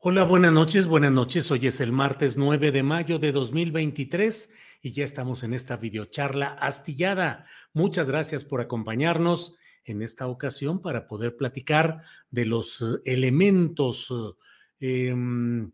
Hola, buenas noches, buenas noches. Hoy es el martes 9 de mayo de 2023 y ya estamos en esta videocharla astillada. Muchas gracias por acompañarnos en esta ocasión para poder platicar de los eh, elementos eh, em,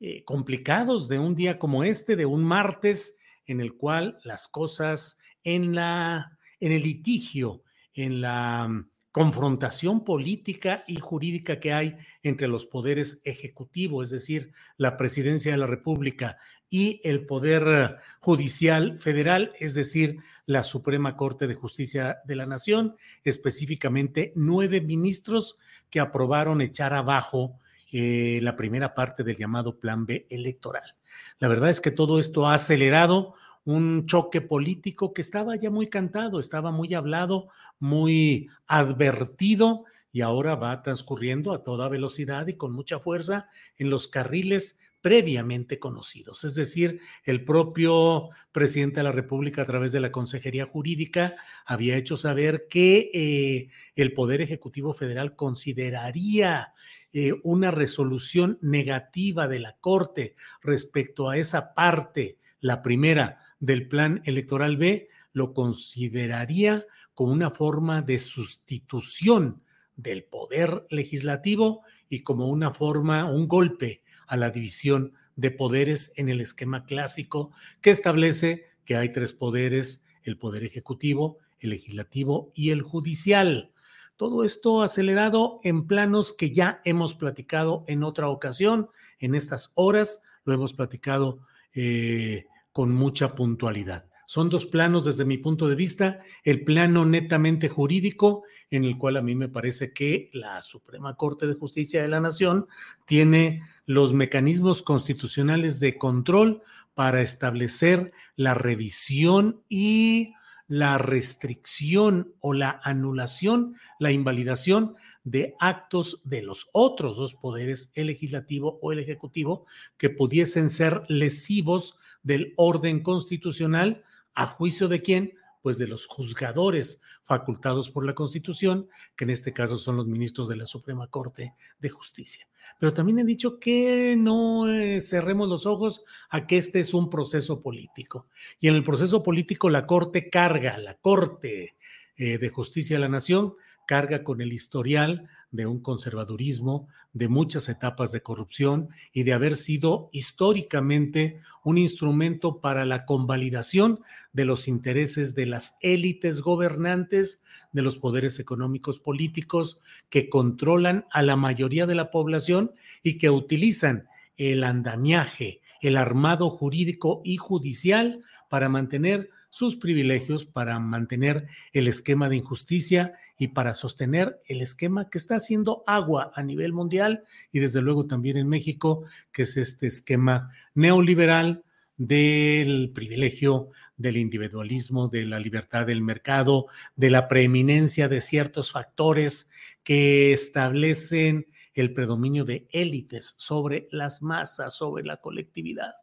eh, complicados de un día como este, de un martes, en el cual las cosas en la en el litigio, en la confrontación política y jurídica que hay entre los poderes ejecutivo, es decir, la presidencia de la República y el poder judicial federal, es decir, la Suprema Corte de Justicia de la Nación, específicamente nueve ministros que aprobaron echar abajo eh, la primera parte del llamado Plan B electoral. La verdad es que todo esto ha acelerado un choque político que estaba ya muy cantado, estaba muy hablado, muy advertido y ahora va transcurriendo a toda velocidad y con mucha fuerza en los carriles previamente conocidos. Es decir, el propio presidente de la República a través de la Consejería Jurídica había hecho saber que eh, el Poder Ejecutivo Federal consideraría eh, una resolución negativa de la Corte respecto a esa parte, la primera, del plan electoral B lo consideraría como una forma de sustitución del poder legislativo y como una forma, un golpe a la división de poderes en el esquema clásico que establece que hay tres poderes, el poder ejecutivo, el legislativo y el judicial. Todo esto acelerado en planos que ya hemos platicado en otra ocasión, en estas horas, lo hemos platicado eh, con mucha puntualidad. Son dos planos desde mi punto de vista, el plano netamente jurídico, en el cual a mí me parece que la Suprema Corte de Justicia de la Nación tiene los mecanismos constitucionales de control para establecer la revisión y la restricción o la anulación, la invalidación de actos de los otros dos poderes, el legislativo o el ejecutivo, que pudiesen ser lesivos del orden constitucional, a juicio de quién? Pues de los juzgadores facultados por la Constitución, que en este caso son los ministros de la Suprema Corte de Justicia. Pero también he dicho que no eh, cerremos los ojos a que este es un proceso político. Y en el proceso político la Corte carga, la Corte eh, de Justicia de la Nación carga con el historial de un conservadurismo, de muchas etapas de corrupción y de haber sido históricamente un instrumento para la convalidación de los intereses de las élites gobernantes, de los poderes económicos políticos que controlan a la mayoría de la población y que utilizan el andamiaje, el armado jurídico y judicial para mantener sus privilegios para mantener el esquema de injusticia y para sostener el esquema que está haciendo agua a nivel mundial y desde luego también en México, que es este esquema neoliberal del privilegio, del individualismo, de la libertad del mercado, de la preeminencia de ciertos factores que establecen el predominio de élites sobre las masas, sobre la colectividad.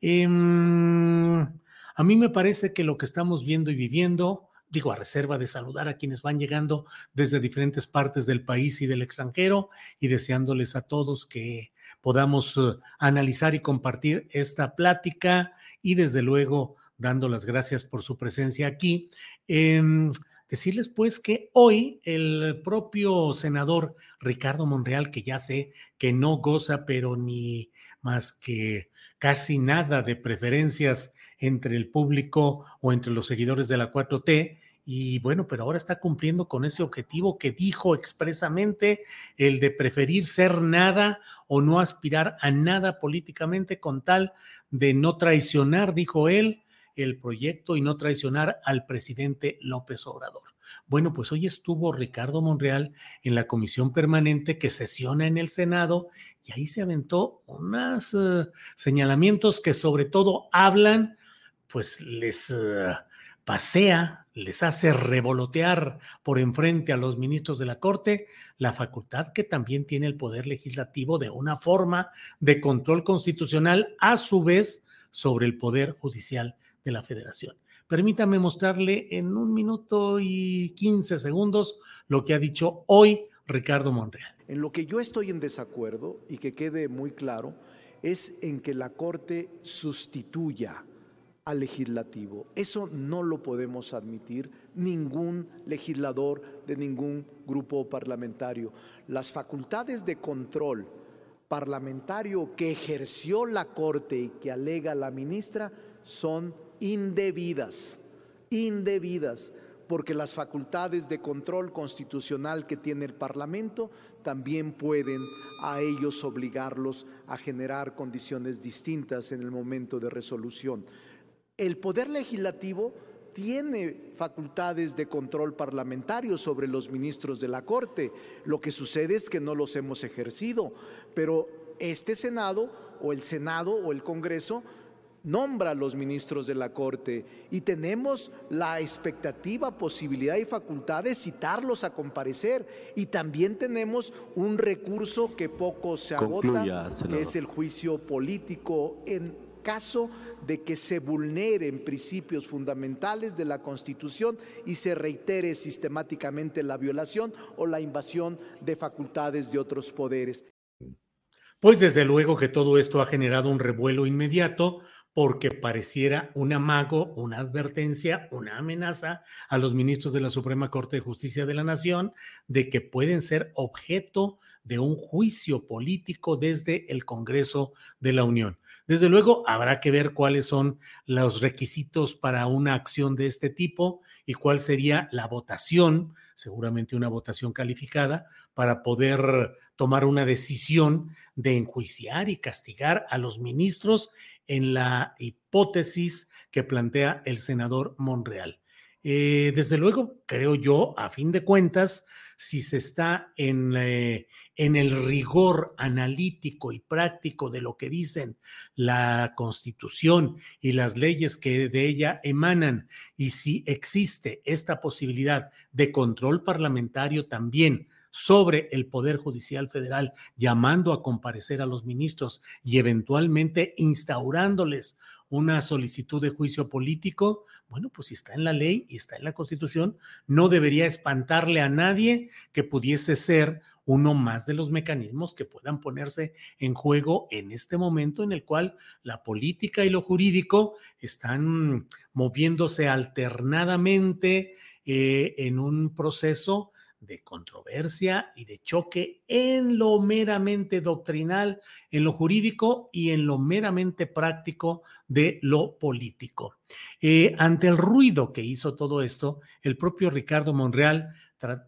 Eh, a mí me parece que lo que estamos viendo y viviendo digo, a reserva de saludar a quienes van llegando desde diferentes partes del país y del extranjero y deseándoles a todos que podamos eh, analizar y compartir esta plática y desde luego dando las gracias por su presencia aquí. Em, decirles pues que hoy el propio senador Ricardo Monreal, que ya sé que no goza, pero ni más que casi nada de preferencias entre el público o entre los seguidores de la 4T, y bueno, pero ahora está cumpliendo con ese objetivo que dijo expresamente, el de preferir ser nada o no aspirar a nada políticamente con tal de no traicionar, dijo él, el proyecto y no traicionar al presidente López Obrador. Bueno, pues hoy estuvo Ricardo Monreal en la comisión permanente que sesiona en el Senado y ahí se aventó unos eh, señalamientos que sobre todo hablan, pues les uh, pasea, les hace revolotear por enfrente a los ministros de la Corte la facultad que también tiene el Poder Legislativo de una forma de control constitucional a su vez sobre el Poder Judicial de la Federación. Permítame mostrarle en un minuto y quince segundos lo que ha dicho hoy Ricardo Monreal. En lo que yo estoy en desacuerdo y que quede muy claro es en que la Corte sustituya al legislativo. Eso no lo podemos admitir ningún legislador de ningún grupo parlamentario. Las facultades de control parlamentario que ejerció la Corte y que alega la ministra son indebidas, indebidas, porque las facultades de control constitucional que tiene el Parlamento también pueden a ellos obligarlos a generar condiciones distintas en el momento de resolución. El Poder Legislativo tiene facultades de control parlamentario sobre los ministros de la Corte. Lo que sucede es que no los hemos ejercido, pero este Senado o el Senado o el Congreso nombra a los ministros de la Corte y tenemos la expectativa, posibilidad y facultad de citarlos a comparecer. Y también tenemos un recurso que poco se agota, que es el juicio político en caso de que se vulneren principios fundamentales de la Constitución y se reitere sistemáticamente la violación o la invasión de facultades de otros poderes. Pues desde luego que todo esto ha generado un revuelo inmediato porque pareciera un amago, una advertencia, una amenaza a los ministros de la Suprema Corte de Justicia de la Nación de que pueden ser objeto de un juicio político desde el Congreso de la Unión. Desde luego, habrá que ver cuáles son los requisitos para una acción de este tipo y cuál sería la votación, seguramente una votación calificada, para poder tomar una decisión de enjuiciar y castigar a los ministros en la hipótesis que plantea el senador Monreal. Eh, desde luego, creo yo, a fin de cuentas, si se está en, eh, en el rigor analítico y práctico de lo que dicen la Constitución y las leyes que de ella emanan, y si existe esta posibilidad de control parlamentario también sobre el Poder Judicial Federal, llamando a comparecer a los ministros y eventualmente instaurándoles una solicitud de juicio político, bueno, pues si está en la ley y está en la Constitución, no debería espantarle a nadie que pudiese ser uno más de los mecanismos que puedan ponerse en juego en este momento en el cual la política y lo jurídico están moviéndose alternadamente eh, en un proceso de controversia y de choque en lo meramente doctrinal, en lo jurídico y en lo meramente práctico de lo político. Eh, ante el ruido que hizo todo esto, el propio Ricardo Monreal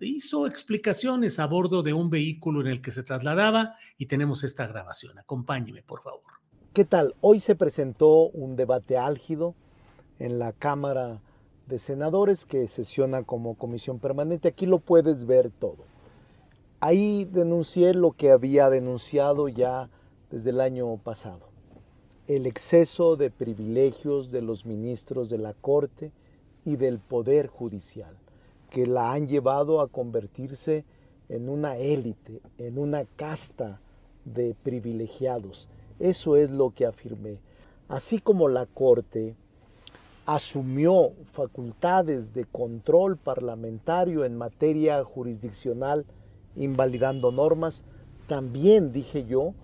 hizo explicaciones a bordo de un vehículo en el que se trasladaba y tenemos esta grabación. Acompáñeme, por favor. ¿Qué tal? Hoy se presentó un debate álgido en la Cámara de senadores que sesiona como comisión permanente. Aquí lo puedes ver todo. Ahí denuncié lo que había denunciado ya desde el año pasado. El exceso de privilegios de los ministros de la Corte y del Poder Judicial, que la han llevado a convertirse en una élite, en una casta de privilegiados. Eso es lo que afirmé. Así como la Corte asumió facultades de control parlamentario en materia jurisdiccional, invalidando normas, también dije yo,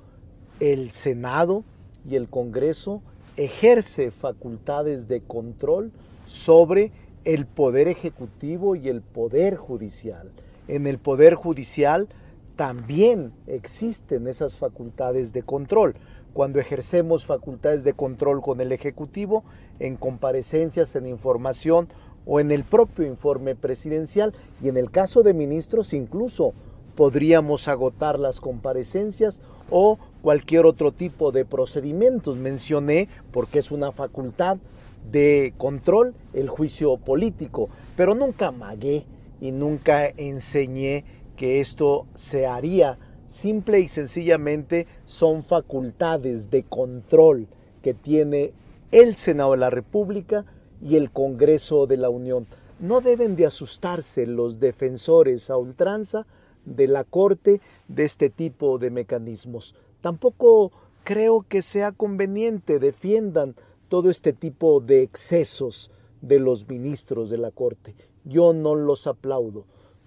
el Senado y el Congreso ejerce facultades de control sobre el poder ejecutivo y el poder judicial. En el poder judicial también existen esas facultades de control. Cuando ejercemos facultades de control con el Ejecutivo, en comparecencias, en información o en el propio informe presidencial, y en el caso de ministros incluso podríamos agotar las comparecencias o cualquier otro tipo de procedimientos. Mencioné, porque es una facultad de control, el juicio político, pero nunca magué y nunca enseñé que esto se haría. Simple y sencillamente son facultades de control que tiene el Senado de la República y el Congreso de la Unión. No deben de asustarse los defensores a ultranza de la Corte de este tipo de mecanismos. Tampoco creo que sea conveniente defiendan todo este tipo de excesos de los ministros de la Corte. Yo no los aplaudo.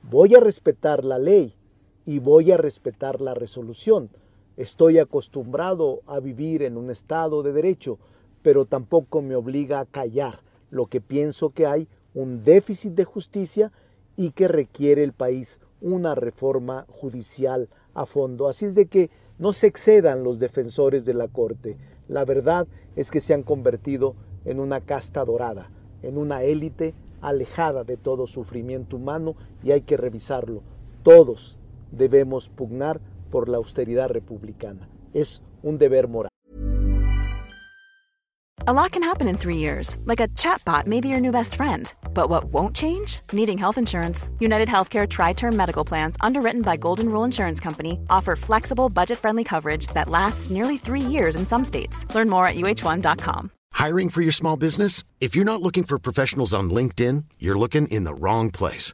Voy a respetar la ley y voy a respetar la resolución. Estoy acostumbrado a vivir en un Estado de Derecho, pero tampoco me obliga a callar lo que pienso que hay un déficit de justicia y que requiere el país una reforma judicial a fondo. Así es de que no se excedan los defensores de la Corte. La verdad es que se han convertido en una casta dorada, en una élite alejada de todo sufrimiento humano y hay que revisarlo. Todos debemos pugnar por la austeridad republicana. Es un deber moral. A lot can happen in three years, like a chatbot may be your new best friend. But what won't change? Needing health insurance. United Healthcare Tri Term Medical Plans, underwritten by Golden Rule Insurance Company, offer flexible, budget friendly coverage that lasts nearly three years in some states. Learn more at uh1.com. Hiring for your small business? If you're not looking for professionals on LinkedIn, you're looking in the wrong place.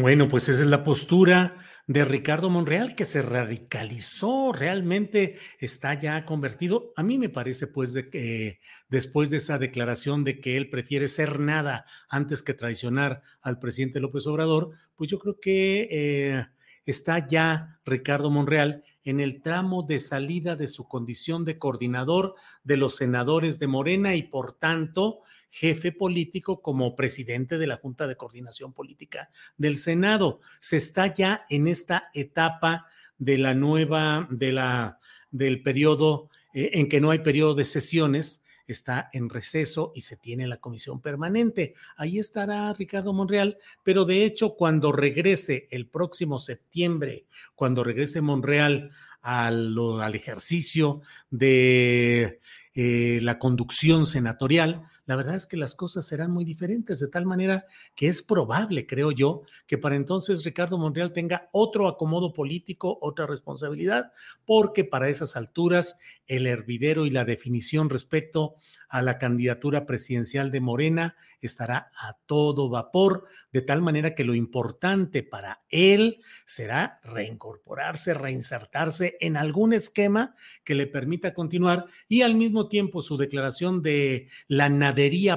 Bueno, pues esa es la postura de Ricardo Monreal, que se radicalizó, realmente está ya convertido. A mí me parece, pues, de que después de esa declaración de que él prefiere ser nada antes que traicionar al presidente López Obrador, pues yo creo que eh, está ya Ricardo Monreal en el tramo de salida de su condición de coordinador de los senadores de Morena y por tanto jefe político como presidente de la Junta de Coordinación Política del Senado. Se está ya en esta etapa de la nueva, de la, del periodo eh, en que no hay periodo de sesiones, está en receso y se tiene la comisión permanente. Ahí estará Ricardo Monreal, pero de hecho cuando regrese el próximo septiembre, cuando regrese Monreal al, al ejercicio de eh, la conducción senatorial, la verdad es que las cosas serán muy diferentes, de tal manera que es probable, creo yo, que para entonces Ricardo Monreal tenga otro acomodo político, otra responsabilidad, porque para esas alturas el hervidero y la definición respecto a la candidatura presidencial de Morena estará a todo vapor, de tal manera que lo importante para él será reincorporarse, reinsertarse en algún esquema que le permita continuar y al mismo tiempo su declaración de la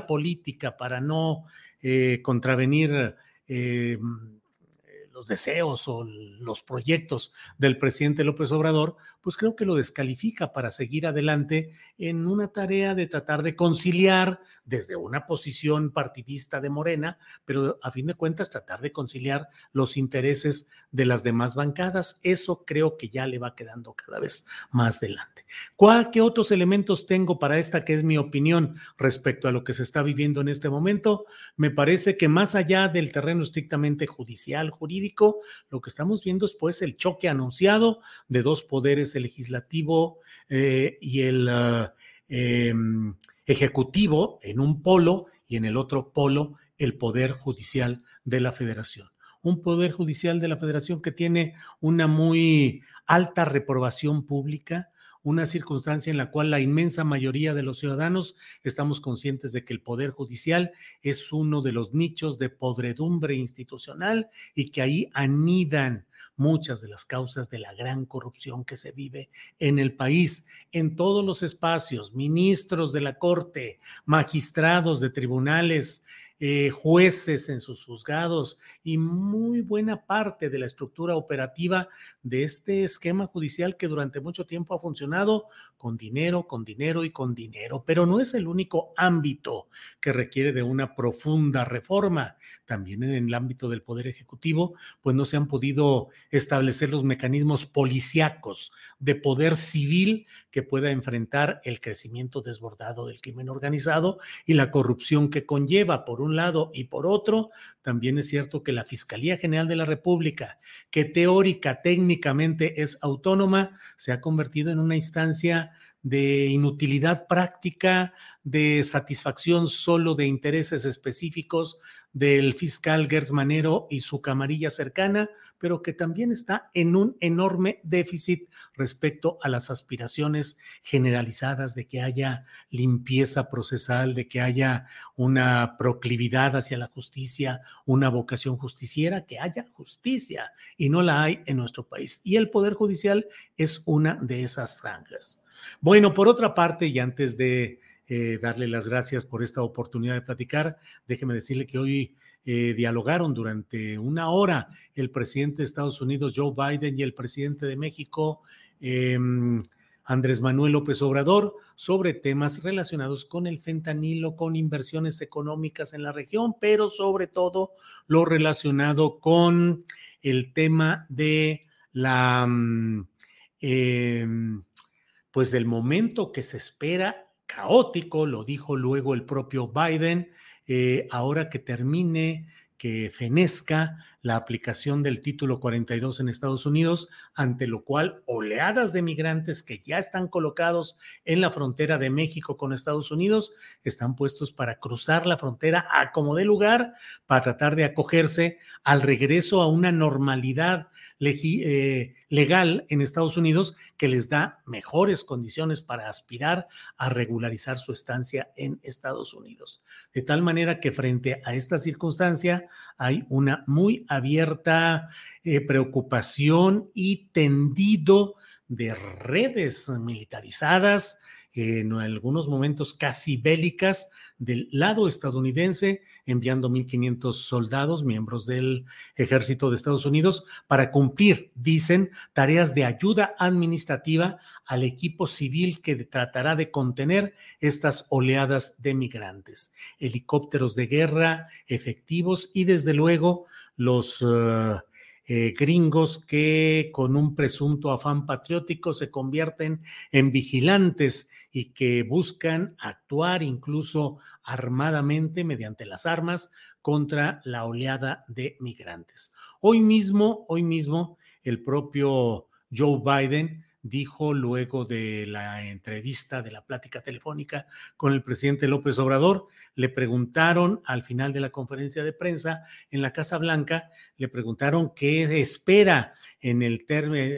política para no eh, contravenir eh, los deseos o los proyectos del presidente López Obrador, pues creo que lo descalifica para seguir adelante en una tarea de tratar de conciliar desde una posición partidista de Morena, pero a fin de cuentas tratar de conciliar los intereses de las demás bancadas. Eso creo que ya le va quedando cada vez más delante. ¿Cuál, ¿Qué otros elementos tengo para esta que es mi opinión respecto a lo que se está viviendo en este momento? Me parece que más allá del terreno estrictamente judicial, jurídico, lo que estamos viendo es pues el choque anunciado de dos poderes, el legislativo eh, y el ah, em, ejecutivo en un polo y en el otro polo el Poder Judicial de la Federación. Un Poder Judicial de la Federación que tiene una muy alta reprobación pública, una circunstancia en la cual la inmensa mayoría de los ciudadanos estamos conscientes de que el Poder Judicial es uno de los nichos de podredumbre institucional y que ahí anidan muchas de las causas de la gran corrupción que se vive en el país, en todos los espacios, ministros de la Corte, magistrados de tribunales, eh, jueces en sus juzgados y muy buena parte de la estructura operativa de este esquema judicial que durante mucho tiempo ha funcionado con dinero, con dinero y con dinero. Pero no es el único ámbito que requiere de una profunda reforma. También en el ámbito del Poder Ejecutivo, pues no se han podido establecer los mecanismos policíacos de poder civil que pueda enfrentar el crecimiento desbordado del crimen organizado y la corrupción que conlleva, por un lado y por otro, también es cierto que la Fiscalía General de la República, que teórica, técnicamente es autónoma, se ha convertido en una instancia de inutilidad práctica, de satisfacción solo de intereses específicos del fiscal Gers Manero y su camarilla cercana, pero que también está en un enorme déficit respecto a las aspiraciones generalizadas de que haya limpieza procesal, de que haya una proclividad hacia la justicia, una vocación justiciera, que haya justicia y no la hay en nuestro país. Y el Poder Judicial es una de esas franjas. Bueno, por otra parte, y antes de eh, darle las gracias por esta oportunidad de platicar. Déjeme decirle que hoy eh, dialogaron durante una hora el presidente de Estados Unidos, Joe Biden, y el presidente de México, em, Andrés Manuel López Obrador, sobre temas relacionados con el fentanilo, con inversiones económicas en la región, pero sobre todo lo relacionado con el tema de la, em, pues del momento que se espera caótico, lo dijo luego el propio Biden, eh, ahora que termine, que fenezca la aplicación del título 42 en Estados Unidos, ante lo cual oleadas de migrantes que ya están colocados en la frontera de México con Estados Unidos están puestos para cruzar la frontera a como de lugar para tratar de acogerse al regreso a una normalidad eh, legal en Estados Unidos que les da mejores condiciones para aspirar a regularizar su estancia en Estados Unidos. De tal manera que frente a esta circunstancia hay una muy abierta eh, preocupación y tendido de redes militarizadas, en algunos momentos casi bélicas del lado estadounidense, enviando 1.500 soldados, miembros del ejército de Estados Unidos, para cumplir, dicen, tareas de ayuda administrativa al equipo civil que tratará de contener estas oleadas de migrantes. Helicópteros de guerra efectivos y desde luego los... Uh, eh, gringos que con un presunto afán patriótico se convierten en vigilantes y que buscan actuar incluso armadamente mediante las armas contra la oleada de migrantes. Hoy mismo, hoy mismo, el propio Joe Biden dijo luego de la entrevista, de la plática telefónica con el presidente López Obrador, le preguntaron al final de la conferencia de prensa en la Casa Blanca, le preguntaron qué espera en el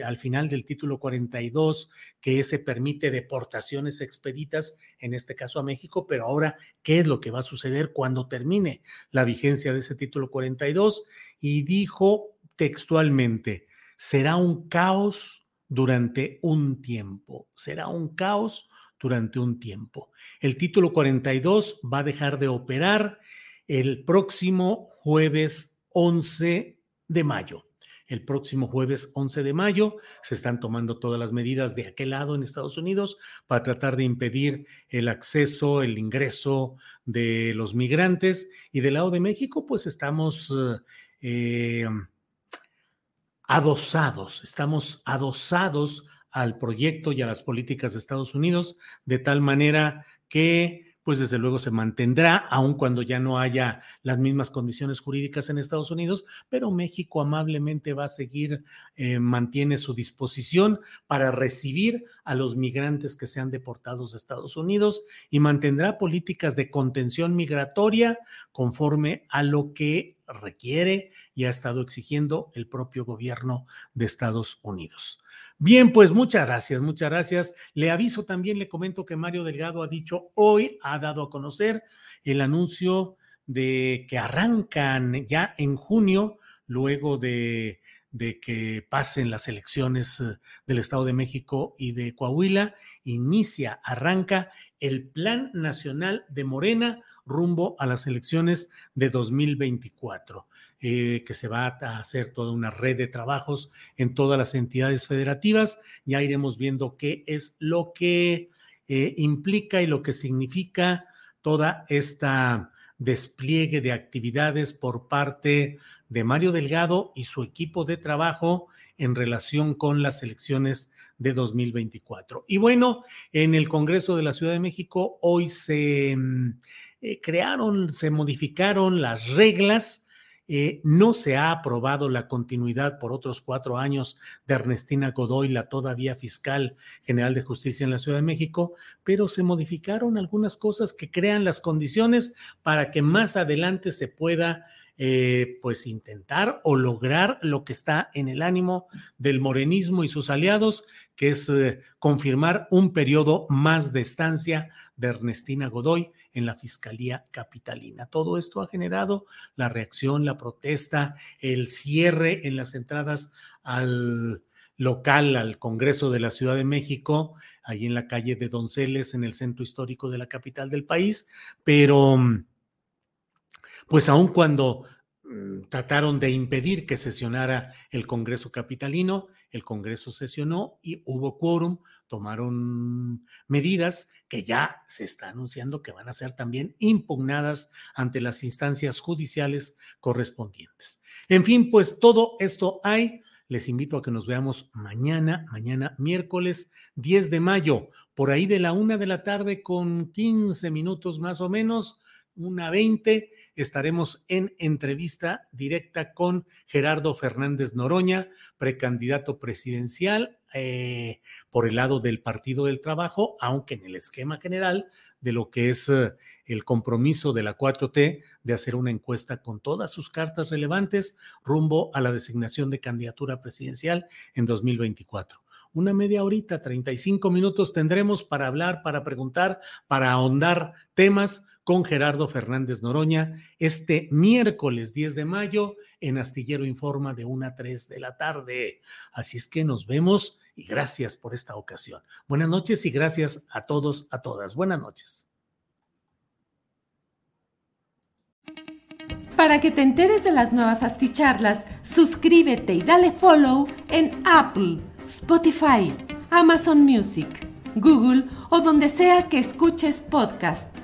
al final del título 42, que se permite deportaciones expeditas, en este caso a México, pero ahora, ¿qué es lo que va a suceder cuando termine la vigencia de ese título 42? Y dijo textualmente, será un caos durante un tiempo. Será un caos durante un tiempo. El título 42 va a dejar de operar el próximo jueves 11 de mayo. El próximo jueves 11 de mayo se están tomando todas las medidas de aquel lado en Estados Unidos para tratar de impedir el acceso, el ingreso de los migrantes. Y del lado de México, pues estamos eh, adosados, estamos adosados al proyecto y a las políticas de Estados Unidos, de tal manera que pues desde luego se mantendrá, aun cuando ya no haya las mismas condiciones jurídicas en Estados Unidos, pero México amablemente va a seguir, eh, mantiene su disposición para recibir a los migrantes que sean deportados de Estados Unidos y mantendrá políticas de contención migratoria conforme a lo que requiere y ha estado exigiendo el propio gobierno de Estados Unidos. Bien, pues muchas gracias, muchas gracias. Le aviso también, le comento que Mario Delgado ha dicho hoy, ha dado a conocer el anuncio de que arrancan ya en junio, luego de, de que pasen las elecciones eh, del Estado de México y de Coahuila, inicia, arranca el Plan Nacional de Morena rumbo a las elecciones de 2024. Eh, que se va a hacer toda una red de trabajos en todas las entidades federativas. Ya iremos viendo qué es lo que eh, implica y lo que significa toda esta despliegue de actividades por parte de Mario Delgado y su equipo de trabajo en relación con las elecciones de 2024. Y bueno, en el Congreso de la Ciudad de México hoy se mm, eh, crearon, se modificaron las reglas eh, no se ha aprobado la continuidad por otros cuatro años de Ernestina Godoy, la todavía fiscal general de justicia en la Ciudad de México, pero se modificaron algunas cosas que crean las condiciones para que más adelante se pueda eh, pues intentar o lograr lo que está en el ánimo del morenismo y sus aliados, que es eh, confirmar un periodo más de estancia de Ernestina Godoy en la Fiscalía Capitalina. Todo esto ha generado la reacción, la protesta, el cierre en las entradas al local al Congreso de la Ciudad de México, ahí en la calle de Donceles, en el centro histórico de la capital del país, pero pues aun cuando mm, trataron de impedir que sesionara el Congreso capitalino, el Congreso sesionó y hubo quórum, tomaron medidas que ya se está anunciando que van a ser también impugnadas ante las instancias judiciales correspondientes. En fin, pues todo esto hay. Les invito a que nos veamos mañana, mañana miércoles 10 de mayo, por ahí de la una de la tarde con 15 minutos más o menos una 20, estaremos en entrevista directa con Gerardo Fernández Noroña, precandidato presidencial eh, por el lado del Partido del Trabajo, aunque en el esquema general de lo que es eh, el compromiso de la 4T de hacer una encuesta con todas sus cartas relevantes rumbo a la designación de candidatura presidencial en 2024 una media horita, 35 minutos tendremos para hablar, para preguntar, para ahondar temas con Gerardo Fernández Noroña este miércoles 10 de mayo en Astillero Informa de 1 a 3 de la tarde. Así es que nos vemos y gracias por esta ocasión. Buenas noches y gracias a todos, a todas. Buenas noches. Para que te enteres de las nuevas asticharlas, suscríbete y dale follow en Apple, Spotify, Amazon Music, Google o donde sea que escuches podcast.